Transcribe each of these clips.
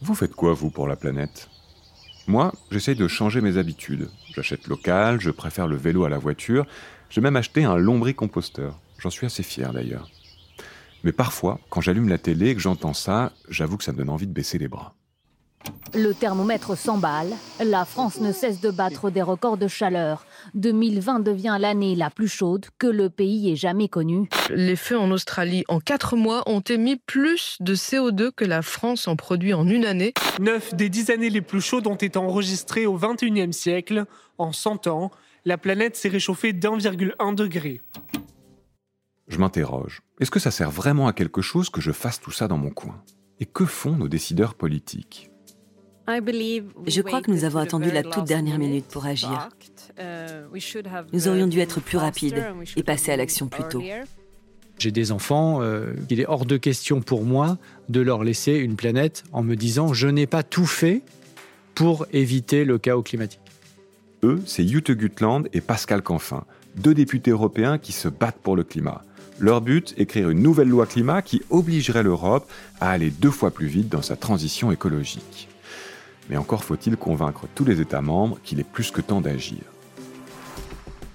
Vous faites quoi, vous, pour la planète? Moi, j'essaye de changer mes habitudes. J'achète local, je préfère le vélo à la voiture, j'ai même acheté un lombricomposteur. J'en suis assez fier d'ailleurs. Mais parfois, quand j'allume la télé et que j'entends ça, j'avoue que ça me donne envie de baisser les bras. Le thermomètre s'emballe. La France ne cesse de battre des records de chaleur. 2020 devient l'année la plus chaude que le pays ait jamais connue. Les feux en Australie en 4 mois ont émis plus de CO2 que la France en produit en une année. Neuf des dix années les plus chaudes ont été enregistrées au XXIe siècle. En 100 ans, la planète s'est réchauffée d'1,1 degré. Je m'interroge. Est-ce que ça sert vraiment à quelque chose que je fasse tout ça dans mon coin? Et que font nos décideurs politiques? Je crois que nous avons attendu la toute dernière minute pour agir. Nous aurions dû être plus rapides et passer à l'action plus tôt. J'ai des enfants, euh, il est hors de question pour moi de leur laisser une planète en me disant je n'ai pas tout fait pour éviter le chaos climatique. Eux, c'est Jute Gutland et Pascal Canfin, deux députés européens qui se battent pour le climat. Leur but, écrire une nouvelle loi climat qui obligerait l'Europe à aller deux fois plus vite dans sa transition écologique. Mais encore faut-il convaincre tous les États membres qu'il est plus que temps d'agir.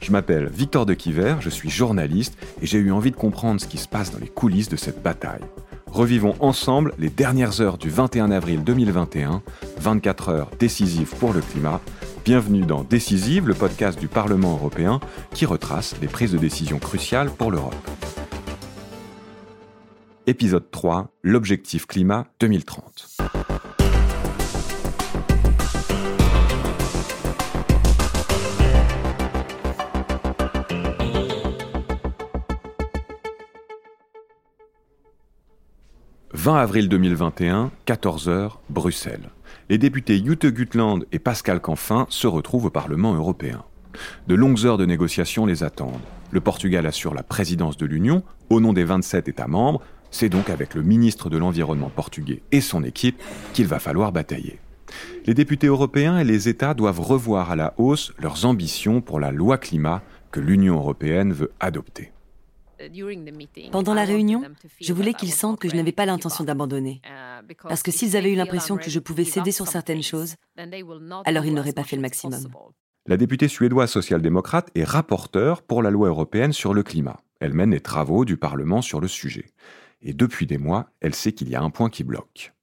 Je m'appelle Victor de Quiver, je suis journaliste et j'ai eu envie de comprendre ce qui se passe dans les coulisses de cette bataille. Revivons ensemble les dernières heures du 21 avril 2021, 24 heures décisives pour le climat. Bienvenue dans Décisive, le podcast du Parlement européen qui retrace les prises de décision cruciales pour l'Europe. Épisode 3, l'objectif climat 2030. 20 avril 2021, 14h, Bruxelles. Les députés Jute Gutland et Pascal Canfin se retrouvent au Parlement européen. De longues heures de négociations les attendent. Le Portugal assure la présidence de l'Union au nom des 27 États membres. C'est donc avec le ministre de l'Environnement portugais et son équipe qu'il va falloir batailler. Les députés européens et les États doivent revoir à la hausse leurs ambitions pour la loi climat que l'Union européenne veut adopter. Pendant la réunion, je voulais qu'ils sentent que je n'avais pas l'intention d'abandonner. Uh, Parce que s'ils avaient eu l'impression que je pouvais céder sur certaines choses, alors ils n'auraient pas fait le maximum. La députée suédoise social-démocrate est rapporteure pour la loi européenne sur le climat. Elle mène les travaux du Parlement sur le sujet. Et depuis des mois, elle sait qu'il y a un point qui bloque.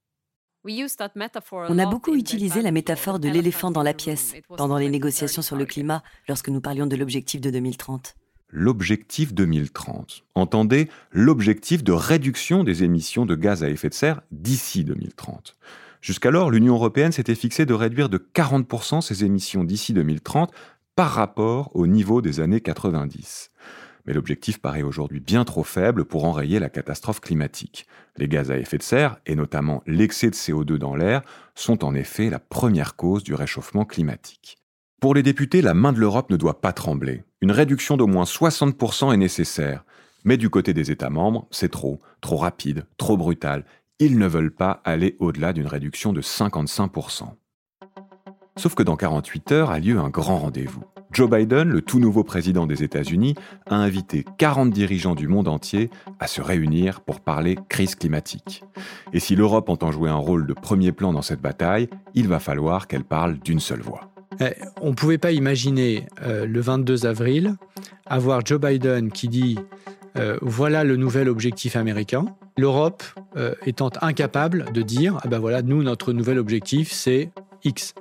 On a beaucoup utilisé la métaphore de l'éléphant dans la pièce pendant les négociations sur le climat lorsque nous parlions de l'objectif de 2030 l'objectif 2030. Entendez l'objectif de réduction des émissions de gaz à effet de serre d'ici 2030. Jusqu'alors, l'Union européenne s'était fixée de réduire de 40% ses émissions d'ici 2030 par rapport au niveau des années 90. Mais l'objectif paraît aujourd'hui bien trop faible pour enrayer la catastrophe climatique. Les gaz à effet de serre, et notamment l'excès de CO2 dans l'air, sont en effet la première cause du réchauffement climatique. Pour les députés, la main de l'Europe ne doit pas trembler. Une réduction d'au moins 60% est nécessaire. Mais du côté des États membres, c'est trop, trop rapide, trop brutal. Ils ne veulent pas aller au-delà d'une réduction de 55%. Sauf que dans 48 heures a lieu un grand rendez-vous. Joe Biden, le tout nouveau président des États-Unis, a invité 40 dirigeants du monde entier à se réunir pour parler crise climatique. Et si l'Europe entend jouer un rôle de premier plan dans cette bataille, il va falloir qu'elle parle d'une seule voix. Eh, on ne pouvait pas imaginer euh, le 22 avril avoir Joe Biden qui dit euh, voilà le nouvel objectif américain, l'Europe euh, étant incapable de dire ah ben voilà nous notre nouvel objectif c'est X.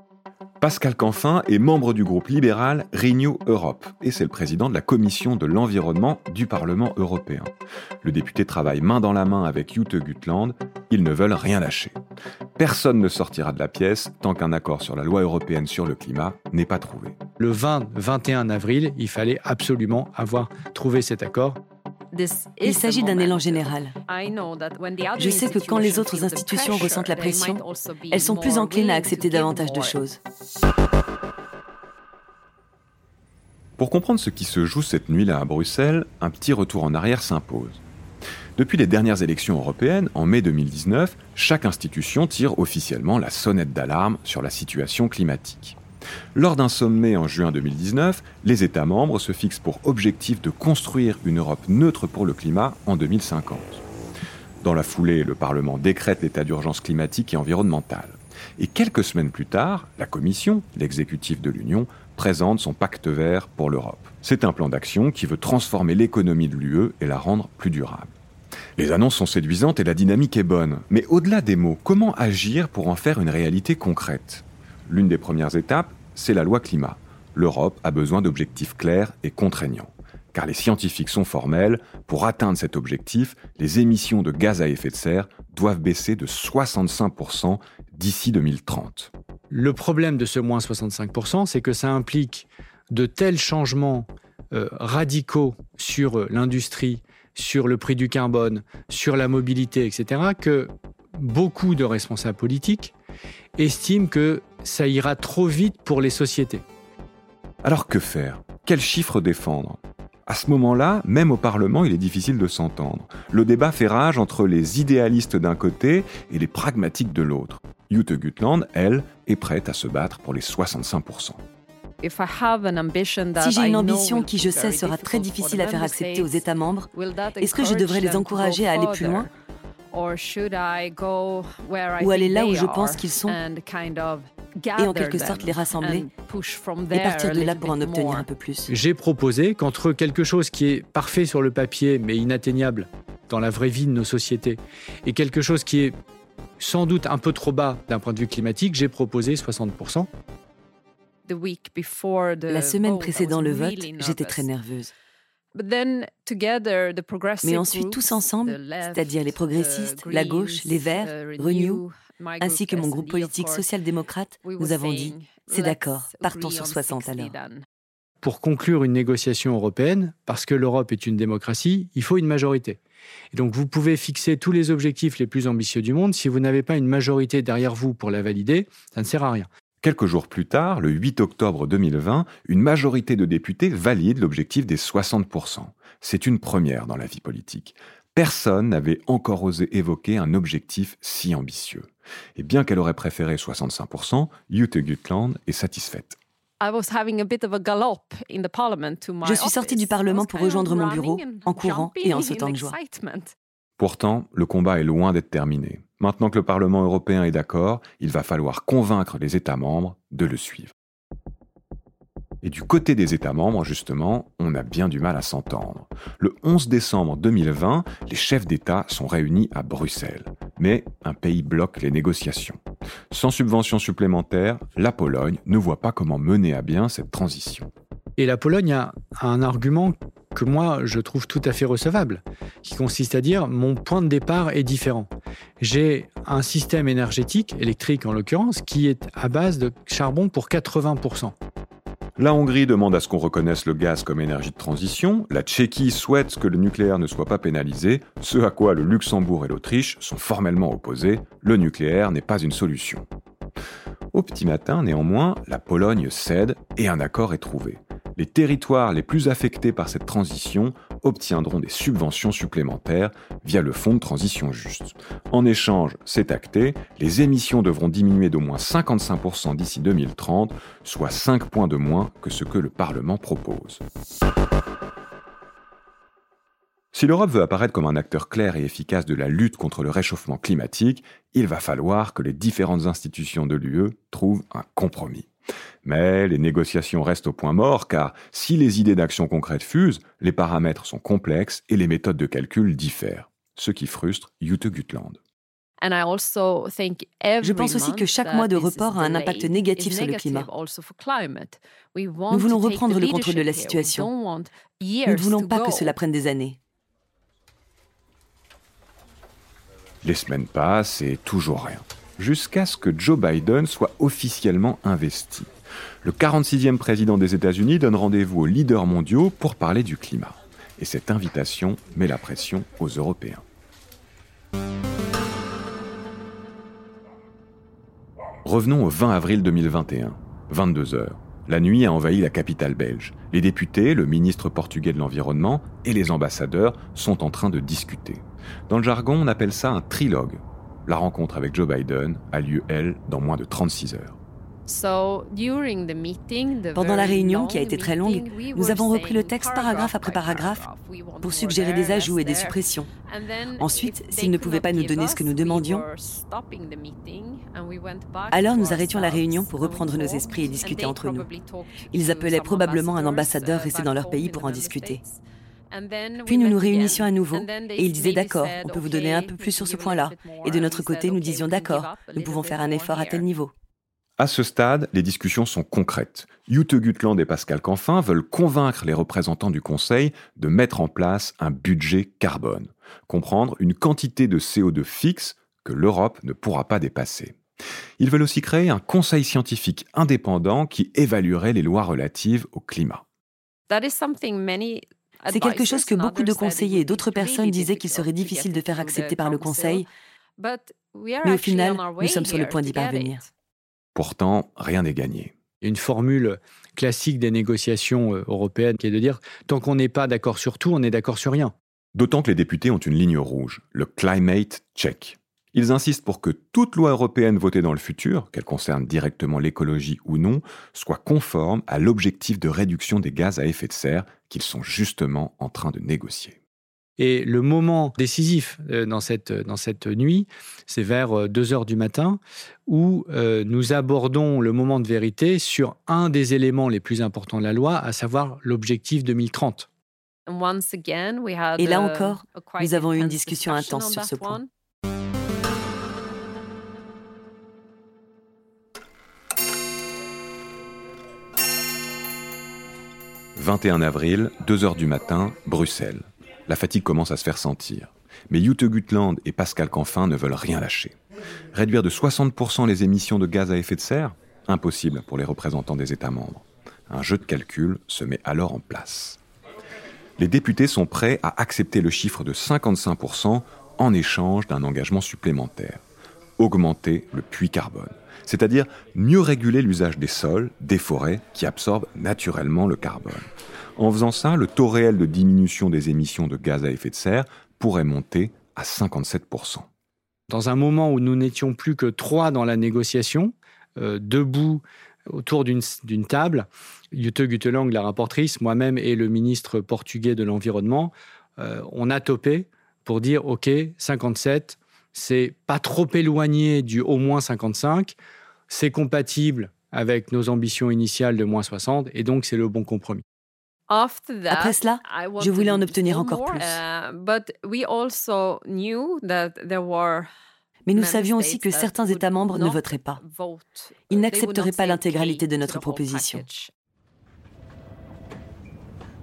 Pascal Canfin est membre du groupe libéral Renew Europe et c'est le président de la commission de l'environnement du Parlement européen. Le député travaille main dans la main avec Jute Gutland. Ils ne veulent rien lâcher. Personne ne sortira de la pièce tant qu'un accord sur la loi européenne sur le climat n'est pas trouvé. Le 20-21 avril, il fallait absolument avoir trouvé cet accord il s'agit d'un élan général. Je sais que quand les autres institutions ressentent la pression, elles sont plus enclines à accepter davantage de choses. Pour comprendre ce qui se joue cette nuit-là à Bruxelles, un petit retour en arrière s'impose. Depuis les dernières élections européennes, en mai 2019, chaque institution tire officiellement la sonnette d'alarme sur la situation climatique. Lors d'un sommet en juin 2019, les États membres se fixent pour objectif de construire une Europe neutre pour le climat en 2050. Dans la foulée, le Parlement décrète l'état d'urgence climatique et environnementale. Et quelques semaines plus tard, la Commission, l'exécutif de l'Union, présente son pacte vert pour l'Europe. C'est un plan d'action qui veut transformer l'économie de l'UE et la rendre plus durable. Les annonces sont séduisantes et la dynamique est bonne. Mais au-delà des mots, comment agir pour en faire une réalité concrète? L'une des premières étapes, c'est la loi climat. L'Europe a besoin d'objectifs clairs et contraignants car les scientifiques sont formels, pour atteindre cet objectif, les émissions de gaz à effet de serre doivent baisser de 65% d'ici 2030. Le problème de ce moins 65%, c'est que ça implique de tels changements euh, radicaux sur euh, l'industrie, sur le prix du carbone, sur la mobilité, etc., que beaucoup de responsables politiques estiment que ça ira trop vite pour les sociétés. Alors que faire? Quels chiffres défendre? À ce moment-là, même au Parlement, il est difficile de s'entendre. Le débat fait rage entre les idéalistes d'un côté et les pragmatiques de l'autre. Jute Gutland, elle, est prête à se battre pour les 65%. Si j'ai une ambition qui, je sais, sera très difficile à faire accepter aux États membres, est-ce que je devrais les encourager à aller plus loin? Ou aller là où je pense qu'ils sont et en quelque sorte les rassembler et partir de là pour en obtenir un peu plus. J'ai proposé qu'entre quelque chose qui est parfait sur le papier mais inatteignable dans la vraie vie de nos sociétés et quelque chose qui est sans doute un peu trop bas d'un point de vue climatique, j'ai proposé 60%. La semaine précédant le vote, j'étais très nerveuse. Mais ensuite, tous ensemble, c'est-à-dire les progressistes, la gauche, les Verts, Renew, ainsi que mon groupe politique social-démocrate, nous avons dit c'est d'accord, partons sur 60 alors. Pour conclure une négociation européenne, parce que l'Europe est une démocratie, il faut une majorité. Et donc vous pouvez fixer tous les objectifs les plus ambitieux du monde, si vous n'avez pas une majorité derrière vous pour la valider, ça ne sert à rien. Quelques jours plus tard, le 8 octobre 2020, une majorité de députés valide l'objectif des 60%. C'est une première dans la vie politique. Personne n'avait encore osé évoquer un objectif si ambitieux. Et bien qu'elle aurait préféré 65%, Jute Gutland est satisfaite. Je suis sortie du Parlement pour rejoindre mon bureau en courant et en sautant de joie. Pourtant, le combat est loin d'être terminé. Maintenant que le Parlement européen est d'accord, il va falloir convaincre les États membres de le suivre. Et du côté des États membres, justement, on a bien du mal à s'entendre. Le 11 décembre 2020, les chefs d'État sont réunis à Bruxelles. Mais un pays bloque les négociations. Sans subvention supplémentaire, la Pologne ne voit pas comment mener à bien cette transition. Et la Pologne a un argument que moi je trouve tout à fait recevable, qui consiste à dire mon point de départ est différent. J'ai un système énergétique, électrique en l'occurrence, qui est à base de charbon pour 80%. La Hongrie demande à ce qu'on reconnaisse le gaz comme énergie de transition, la Tchéquie souhaite que le nucléaire ne soit pas pénalisé, ce à quoi le Luxembourg et l'Autriche sont formellement opposés, le nucléaire n'est pas une solution. Au petit matin, néanmoins, la Pologne cède et un accord est trouvé. Les territoires les plus affectés par cette transition obtiendront des subventions supplémentaires via le Fonds de transition juste. En échange, c'est acté, les émissions devront diminuer d'au moins 55% d'ici 2030, soit 5 points de moins que ce que le Parlement propose. Si l'Europe veut apparaître comme un acteur clair et efficace de la lutte contre le réchauffement climatique, il va falloir que les différentes institutions de l'UE trouvent un compromis. Mais les négociations restent au point mort car si les idées d'action concrètes fusent, les paramètres sont complexes et les méthodes de calcul diffèrent, ce qui frustre Jute Gutland. Je pense aussi que chaque mois de report a un impact négatif sur le climat. Nous voulons reprendre le contrôle de la situation. Nous ne voulons pas que cela prenne des années. Les semaines passent et toujours rien jusqu'à ce que Joe Biden soit officiellement investi. Le 46e président des États-Unis donne rendez-vous aux leaders mondiaux pour parler du climat. Et cette invitation met la pression aux Européens. Revenons au 20 avril 2021, 22 h La nuit a envahi la capitale belge. Les députés, le ministre portugais de l'Environnement et les ambassadeurs sont en train de discuter. Dans le jargon, on appelle ça un trilogue, la rencontre avec Joe Biden a lieu, elle, dans moins de 36 heures. Pendant la réunion, qui a été très longue, nous avons repris le texte paragraphe après paragraphe pour suggérer des ajouts et des suppressions. Ensuite, s'ils ne pouvaient pas nous donner ce que nous demandions, alors nous arrêtions la réunion pour reprendre nos esprits et discuter entre nous. Ils appelaient probablement un ambassadeur resté dans leur pays pour en discuter. Puis nous nous réunissions à nouveau et ils disaient d'accord, on peut vous donner un peu plus sur ce point-là. Et de notre côté, nous disions d'accord, nous pouvons faire un effort à tel niveau. À ce stade, les discussions sont concrètes. Jute Gutland et Pascal Canfin veulent convaincre les représentants du Conseil de mettre en place un budget carbone, comprendre une quantité de CO2 fixe que l'Europe ne pourra pas dépasser. Ils veulent aussi créer un conseil scientifique indépendant qui évaluerait les lois relatives au climat. C'est quelque chose que beaucoup de conseillers et d'autres personnes disaient qu'il serait difficile de faire accepter par le Conseil, mais au final, nous sommes sur le point d'y parvenir. Pourtant, rien n'est gagné. Une formule classique des négociations euh, européennes qui est de dire tant qu'on n'est pas d'accord sur tout, on n'est d'accord sur rien. D'autant que les députés ont une ligne rouge, le climate check. Ils insistent pour que toute loi européenne votée dans le futur, qu'elle concerne directement l'écologie ou non, soit conforme à l'objectif de réduction des gaz à effet de serre qu'ils sont justement en train de négocier. Et le moment décisif euh, dans cette, dans cette nuit, c'est vers 2 euh, heures du matin, où euh, nous abordons le moment de vérité sur un des éléments les plus importants de la loi, à savoir l'objectif 2030. Et là encore, nous avons eu une discussion intense sur ce point. « 21 avril, 2 heures du matin, Bruxelles la fatigue commence à se faire sentir. Mais Jute Gutland et Pascal Canfin ne veulent rien lâcher. Réduire de 60% les émissions de gaz à effet de serre? Impossible pour les représentants des États membres. Un jeu de calcul se met alors en place. Les députés sont prêts à accepter le chiffre de 55% en échange d'un engagement supplémentaire. Augmenter le puits carbone, c'est-à-dire mieux réguler l'usage des sols, des forêts qui absorbent naturellement le carbone. En faisant ça, le taux réel de diminution des émissions de gaz à effet de serre pourrait monter à 57%. Dans un moment où nous n'étions plus que trois dans la négociation, euh, debout autour d'une table, Jutta Gutelang, la rapportrice, moi-même et le ministre portugais de l'Environnement, euh, on a topé pour dire OK, 57, c'est pas trop éloigné du au moins 55, c'est compatible avec nos ambitions initiales de moins 60, et donc c'est le bon compromis. Après cela, je voulais en obtenir encore plus. Uh, Mais nous savions aussi que certains États membres ne voteraient pas. Ils n'accepteraient pas l'intégralité de notre proposition.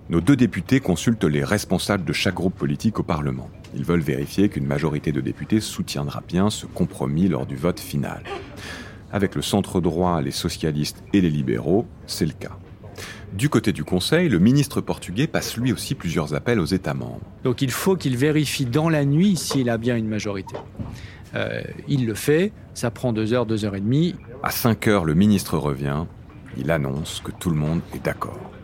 Nos deux députés consultent les responsables de chaque groupe politique au Parlement. Ils veulent vérifier qu'une majorité de députés soutiendra bien ce compromis lors du vote final. Avec le centre droit, les socialistes et les libéraux, c'est le cas. Du côté du Conseil, le ministre portugais passe lui aussi plusieurs appels aux États membres. Donc il faut qu'il vérifie dans la nuit s'il a bien une majorité. Euh, il le fait, ça prend deux heures, deux heures et demie. À 5 heures, le ministre revient, il annonce que tout le monde est d'accord.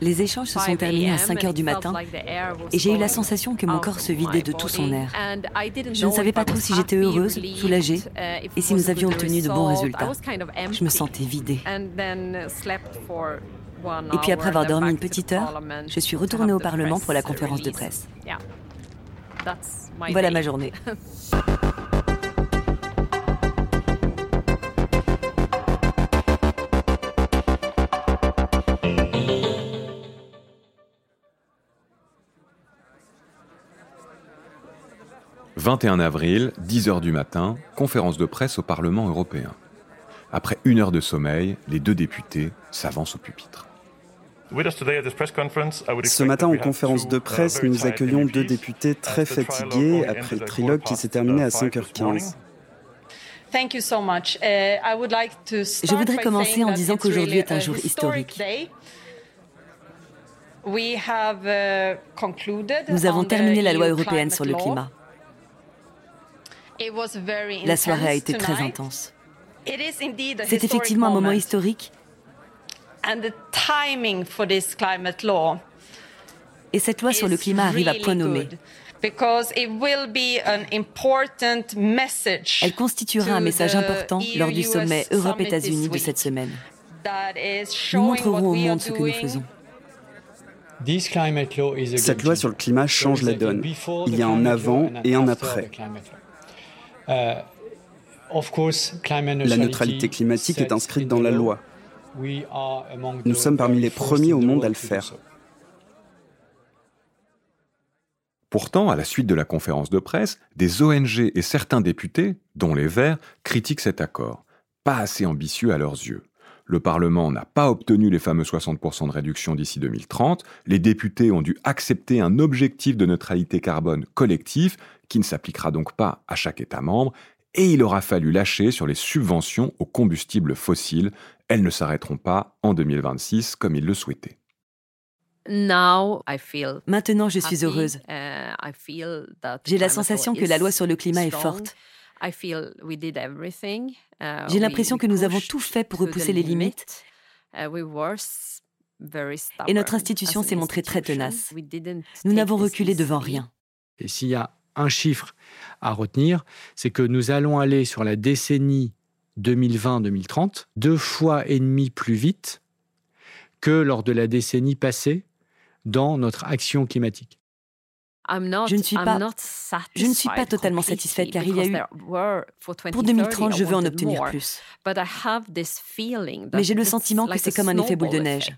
Les échanges se sont terminés à 5 heures du matin et j'ai eu la sensation que mon corps se vidait de tout son air. Je ne savais pas trop si j'étais heureuse, soulagée uh, et si nous avions obtenu de bons résultats. Je me sentais vidée. Et puis après avoir dormi une petite heure, je suis retournée au Parlement pour la conférence de presse. Voilà ma journée. 21 avril, 10h du matin, conférence de presse au Parlement européen. Après une heure de sommeil, les deux députés s'avancent au pupitre. Ce matin, en conférence de presse, nous accueillons deux députés très fatigués après le trilogue qui s'est terminé à 5h15. Uh, Je voudrais commencer en disant qu'aujourd'hui est un jour historique. Uh, nous avons terminé la loi européenne sur le climat. La soirée a été très intense. C'est effectivement un moment historique. Et cette loi sur le climat arrive à point nommé. Elle constituera un message important lors du sommet Europe-États-Unis de cette semaine. Nous montrerons au monde ce que nous faisons. Cette loi sur le climat change la donne. Il y a un avant et un après. La neutralité climatique est inscrite dans la loi. Nous sommes parmi les premiers au monde à le faire. Pourtant, à la suite de la conférence de presse, des ONG et certains députés, dont les Verts, critiquent cet accord. Pas assez ambitieux à leurs yeux. Le Parlement n'a pas obtenu les fameux 60% de réduction d'ici 2030. Les députés ont dû accepter un objectif de neutralité carbone collectif qui ne s'appliquera donc pas à chaque État membre. Et il aura fallu lâcher sur les subventions aux combustibles fossiles. Elles ne s'arrêteront pas en 2026 comme ils le souhaitaient. Maintenant, je suis heureuse. Uh, J'ai la sensation que la loi sur le climat est forte. Uh, J'ai l'impression que nous avons tout fait pour repousser les limites. Uh, Et notre institution s'est montrée très tenace. Nous n'avons reculé devant rien. Et s'il y a un chiffre à retenir, c'est que nous allons aller sur la décennie 2020-2030 deux fois et demi plus vite que lors de la décennie passée dans notre action climatique. Je ne suis pas, je ne suis pas totalement satisfaite car il y a eu, pour 2030, je veux en obtenir plus. Mais j'ai le sentiment que c'est comme un effet boule de neige.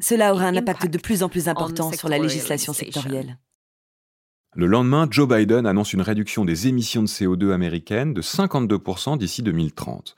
Cela aura un impact de plus en plus important sur la législation sectorielle. Le lendemain, Joe Biden annonce une réduction des émissions de CO2 américaines de 52% d'ici 2030.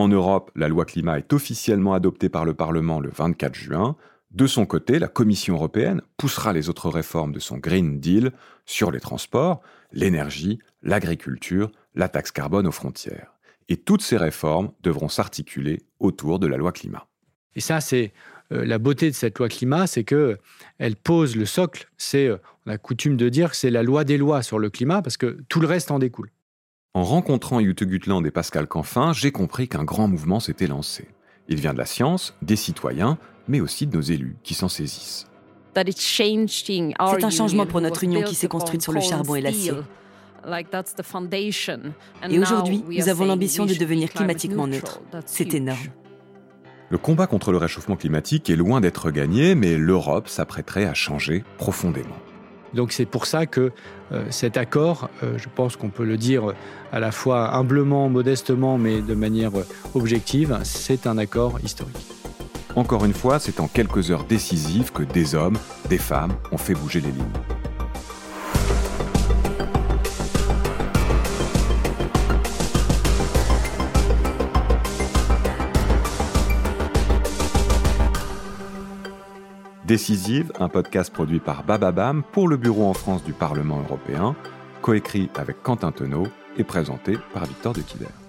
En Europe, la loi climat est officiellement adoptée par le Parlement le 24 juin. De son côté, la Commission européenne poussera les autres réformes de son Green Deal sur les transports, l'énergie, l'agriculture, la taxe carbone aux frontières. Et toutes ces réformes devront s'articuler autour de la loi climat. Et ça, c'est euh, la beauté de cette loi climat, c'est que elle pose le socle. C'est, euh, on a coutume de dire que c'est la loi des lois sur le climat, parce que tout le reste en découle. En rencontrant Jute Gutland et Pascal Canfin, j'ai compris qu'un grand mouvement s'était lancé. Il vient de la science, des citoyens, mais aussi de nos élus qui s'en saisissent. C'est un changement pour notre union qui s'est construite sur le charbon et l'acier. Et aujourd'hui, nous avons l'ambition de devenir climatiquement neutre. C'est énorme. Le combat contre le réchauffement climatique est loin d'être gagné, mais l'Europe s'apprêterait à changer profondément. Donc c'est pour ça que euh, cet accord, euh, je pense qu'on peut le dire à la fois humblement, modestement, mais de manière euh, objective, c'est un accord historique. Encore une fois, c'est en quelques heures décisives que des hommes, des femmes ont fait bouger les lignes. Décisive, un podcast produit par Bababam pour le Bureau en France du Parlement européen, coécrit avec Quentin Tenot et présenté par Victor de Quider.